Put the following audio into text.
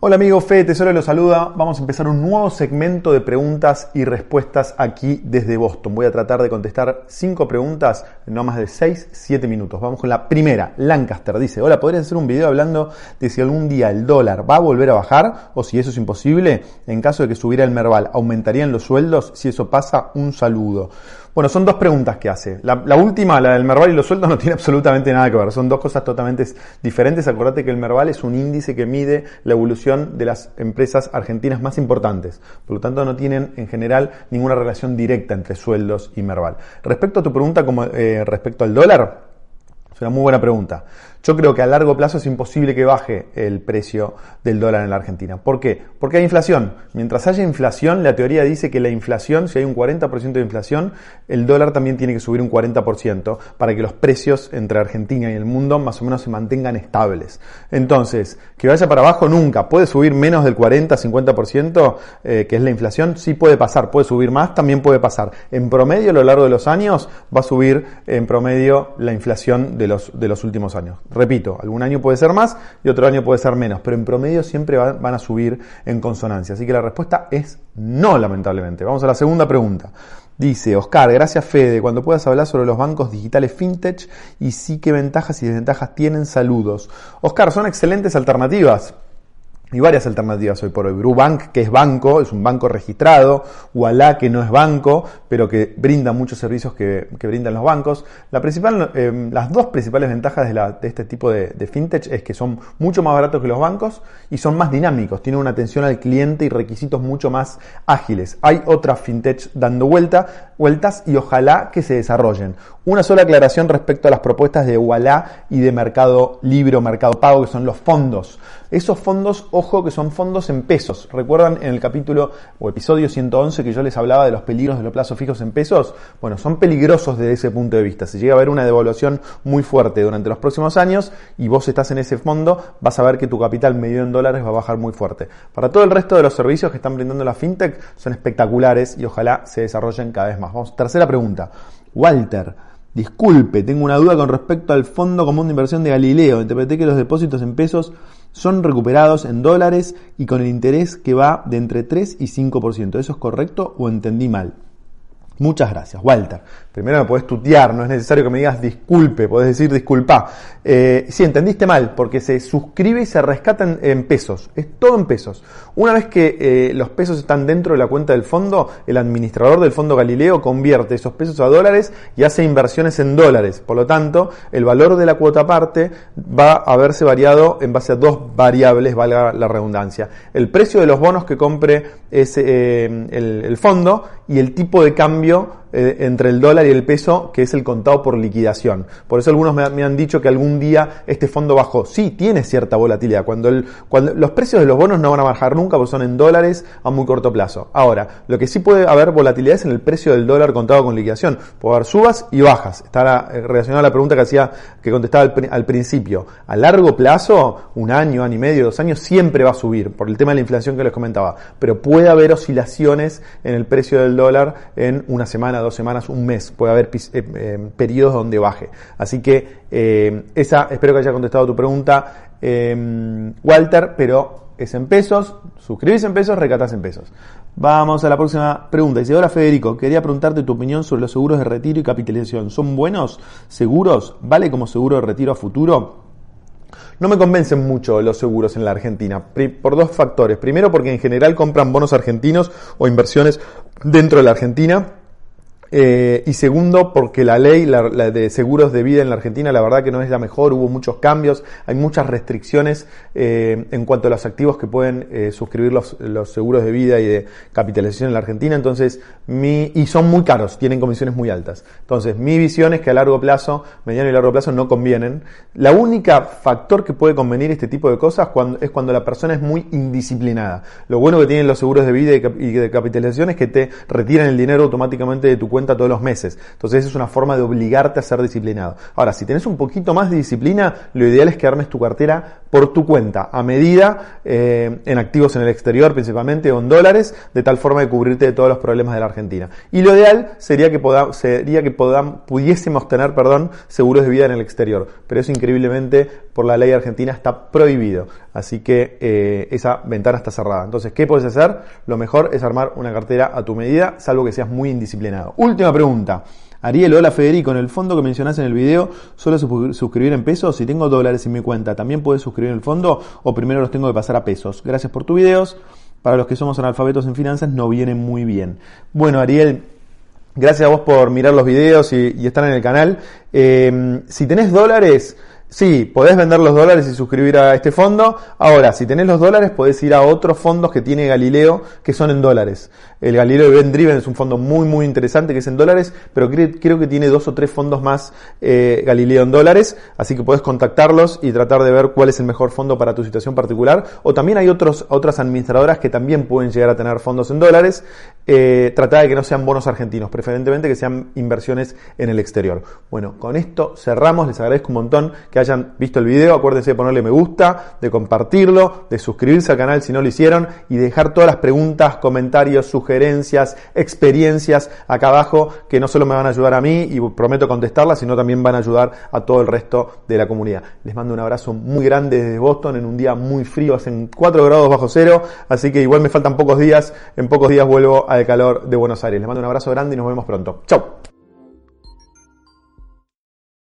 Hola amigo Fede Tesoro los saluda. Vamos a empezar un nuevo segmento de preguntas y respuestas aquí desde Boston. Voy a tratar de contestar cinco preguntas en no más de 6, 7 minutos. Vamos con la primera. Lancaster dice, hola, ¿podrías hacer un video hablando de si algún día el dólar va a volver a bajar o si eso es imposible? En caso de que subiera el Merval, ¿aumentarían los sueldos? Si eso pasa, un saludo. Bueno, son dos preguntas que hace. La, última, la del Merval y los sueldos, no tiene absolutamente nada que ver. Son dos cosas totalmente diferentes. Acordate que el Merval es un índice que mide la evolución de las empresas argentinas más importantes. Por lo tanto, no tienen en general ninguna relación directa entre sueldos y Merval. Respecto a tu pregunta como, eh, respecto al dólar, es una muy buena pregunta. Yo creo que a largo plazo es imposible que baje el precio del dólar en la Argentina. ¿Por qué? Porque hay inflación. Mientras haya inflación, la teoría dice que la inflación, si hay un 40% de inflación, el dólar también tiene que subir un 40% para que los precios entre Argentina y el mundo más o menos se mantengan estables. Entonces, que vaya para abajo nunca. ¿Puede subir menos del 40-50%, eh, que es la inflación? Sí puede pasar. ¿Puede subir más? También puede pasar. En promedio, a lo largo de los años, va a subir en promedio la inflación de los, de los últimos años. Repito, algún año puede ser más y otro año puede ser menos, pero en promedio siempre van a subir en consonancia. Así que la respuesta es no, lamentablemente. Vamos a la segunda pregunta. Dice Oscar, gracias Fede, cuando puedas hablar sobre los bancos digitales fintech y sí qué ventajas y desventajas tienen, saludos. Oscar, son excelentes alternativas. Hay varias alternativas hoy por hoy. Brubank, que es banco, es un banco registrado. Ualá, que no es banco, pero que brinda muchos servicios que, brindan los bancos. La principal, eh, las dos principales ventajas de, este tipo de, fintech es que son mucho más baratos que los bancos y son más dinámicos. Tienen una atención al cliente y requisitos mucho más ágiles. Hay otras fintech dando vuelta, vueltas y ojalá que se desarrollen. Una sola aclaración respecto a las propuestas de Ualá y de Mercado Libre o Mercado Pago, que son los fondos. Esos fondos ojo que son fondos en pesos. ¿Recuerdan en el capítulo o episodio 111 que yo les hablaba de los peligros de los plazos fijos en pesos? Bueno, son peligrosos desde ese punto de vista. Si llega a haber una devaluación muy fuerte durante los próximos años y vos estás en ese fondo, vas a ver que tu capital medio en dólares va a bajar muy fuerte. Para todo el resto de los servicios que están brindando la fintech son espectaculares y ojalá se desarrollen cada vez más. Vamos, tercera pregunta. Walter, disculpe, tengo una duda con respecto al Fondo Común de Inversión de Galileo. Interpreté que los depósitos en pesos son recuperados en dólares y con el interés que va de entre 3 y 5%. ¿Eso es correcto o entendí mal? Muchas gracias, Walter. Primero me puedes tutear, no es necesario que me digas disculpe, podés decir disculpa. Eh, sí, entendiste mal, porque se suscribe y se rescata en, pesos. Es todo en pesos. Una vez que eh, los pesos están dentro de la cuenta del fondo, el administrador del fondo Galileo convierte esos pesos a dólares y hace inversiones en dólares. Por lo tanto, el valor de la cuota parte va a haberse variado en base a dos variables, valga la redundancia. El precio de los bonos que compre ese, eh, el fondo y el tipo de cambio cambio eh, entre el dólar y el peso, que es el contado por liquidación. Por eso algunos me, han dicho que algún día este fondo bajó. Sí, tiene cierta volatilidad. Cuando, los precios de los bonos no van a bajar nunca porque son en dólares a muy corto plazo. Ahora, lo que sí puede haber volatilidad es en el precio del dólar contado con liquidación. Puede haber subas y bajas. Está eh, relacionado a la pregunta que hacía, que contestaba al, al principio. A largo plazo, un año, año y medio, dos años, siempre va a subir por el tema de la inflación que les comentaba. Pero puede haber oscilaciones en el precio del dólar en una semana dos semanas, un mes. Puede haber eh, eh, periodos donde baje. Así que eh, esa, espero que haya contestado tu pregunta, Walter, pero es en pesos, suscribís en pesos, recatas en pesos. Vamos a la próxima pregunta. Dice, hola Federico, quería preguntarte tu opinión sobre los seguros de retiro y capitalización. ¿Son buenos? ¿Seguros? ¿Vale como seguro de retiro a futuro? No me convencen mucho los seguros en la Argentina, por dos factores. Primero, porque en general compran bonos argentinos o inversiones dentro de la Argentina eh, y segundo, porque la ley de seguros de vida en la Argentina, la verdad que no es la mejor, hubo muchos cambios, hay muchas restricciones eh, en cuanto a los activos que pueden eh, suscribir los, seguros de vida y de capitalización en la Argentina, entonces, mi, y son muy caros, tienen comisiones muy altas. Entonces, mi visión es que a largo plazo, mediano y largo plazo, no convienen. La única factor que puede convenir este tipo de cosas es cuando la persona es muy indisciplinada. Lo bueno que tienen los seguros de vida y de capitalización es que te retiran el dinero automáticamente de tu cuenta cuenta todos los meses. Entonces es una forma de obligarte a ser disciplinado. Ahora, si tenés un poquito más de disciplina, lo ideal es que armes tu cartera por tu cuenta, a medida, eh, en activos en el exterior principalmente o en dólares, de tal forma de cubrirte de todos los problemas de la Argentina. Y lo ideal sería que, sería que pudiésemos tener perdón, seguros de vida en el exterior, pero eso increíblemente por la ley argentina está prohibido. Así que eh, esa ventana está cerrada. Entonces, ¿qué puedes hacer? Lo mejor es armar una cartera a tu medida, salvo que seas muy indisciplinado. Última pregunta. Ariel, hola Federico, en el fondo que mencionaste en el video, ¿solo suscribir en pesos? Si tengo dólares en mi cuenta, ¿también puedes suscribir en el fondo o primero los tengo que pasar a pesos? Gracias por tus videos. Para los que somos analfabetos en finanzas, no viene muy bien. Bueno, Ariel, gracias a vos por mirar los videos y, estar en el canal. Eh, si tenés dólares, Sí, podés vender los dólares y suscribir a este fondo. Ahora, si tenés los dólares, podés ir a otros fondos que tiene Galileo que son en dólares. El Galileo Event Driven es un fondo muy, muy interesante que es en dólares, pero creo, que tiene dos o tres fondos más eh, Galileo en dólares. Así que podés contactarlos y tratar de ver cuál es el mejor fondo para tu situación particular. O también hay otros, otras administradoras que también pueden llegar a tener fondos en dólares. Eh, trata de que no sean bonos argentinos, preferentemente que sean inversiones en el exterior. Bueno, con esto cerramos. Les agradezco un montón hayan visto el video. Acuérdense de ponerle me gusta, de compartirlo, de suscribirse al canal si no lo hicieron y dejar todas las preguntas, comentarios, sugerencias, experiencias acá abajo que no solo me van a ayudar a mí y prometo contestarlas, sino también van a ayudar a todo el resto de la comunidad. Les mando un abrazo muy grande desde Boston en un día muy frío, hacen 4 grados bajo cero, así que igual me faltan pocos días, en pocos días vuelvo al calor de Buenos Aires. Les mando un abrazo grande y nos vemos pronto. Chau.